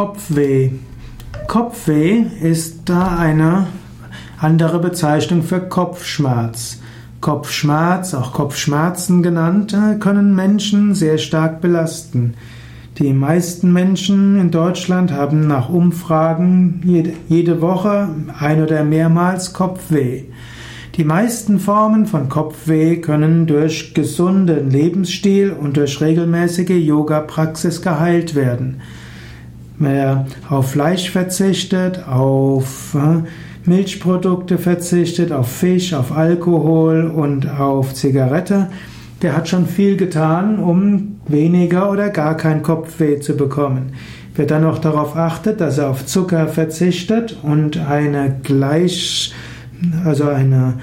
Kopfweh. Kopfweh ist da eine andere Bezeichnung für Kopfschmerz. Kopfschmerz, auch Kopfschmerzen genannt, können Menschen sehr stark belasten. Die meisten Menschen in Deutschland haben nach Umfragen jede, jede Woche ein oder mehrmals Kopfweh. Die meisten Formen von Kopfweh können durch gesunden Lebensstil und durch regelmäßige Yoga-Praxis geheilt werden. Wer auf Fleisch verzichtet, auf äh, Milchprodukte verzichtet, auf Fisch, auf Alkohol und auf Zigarette, der hat schon viel getan, um weniger oder gar kein Kopfweh zu bekommen. Wer dann noch darauf achtet, dass er auf Zucker verzichtet und eine gleich, also eine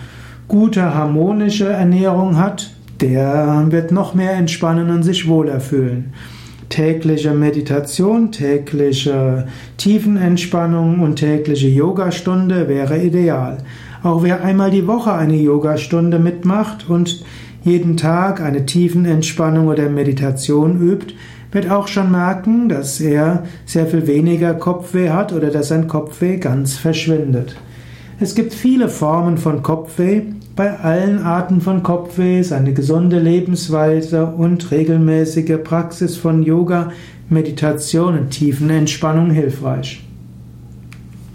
gute harmonische Ernährung hat, der wird noch mehr entspannen und sich wohler fühlen. Tägliche Meditation, tägliche Tiefenentspannung und tägliche Yogastunde wäre ideal. Auch wer einmal die Woche eine Yogastunde mitmacht und jeden Tag eine Tiefenentspannung oder Meditation übt, wird auch schon merken, dass er sehr viel weniger Kopfweh hat oder dass sein Kopfweh ganz verschwindet. Es gibt viele Formen von Kopfweh. Bei allen Arten von Kopfweh ist eine gesunde Lebensweise und regelmäßige Praxis von Yoga, Meditation und Tiefenentspannung hilfreich.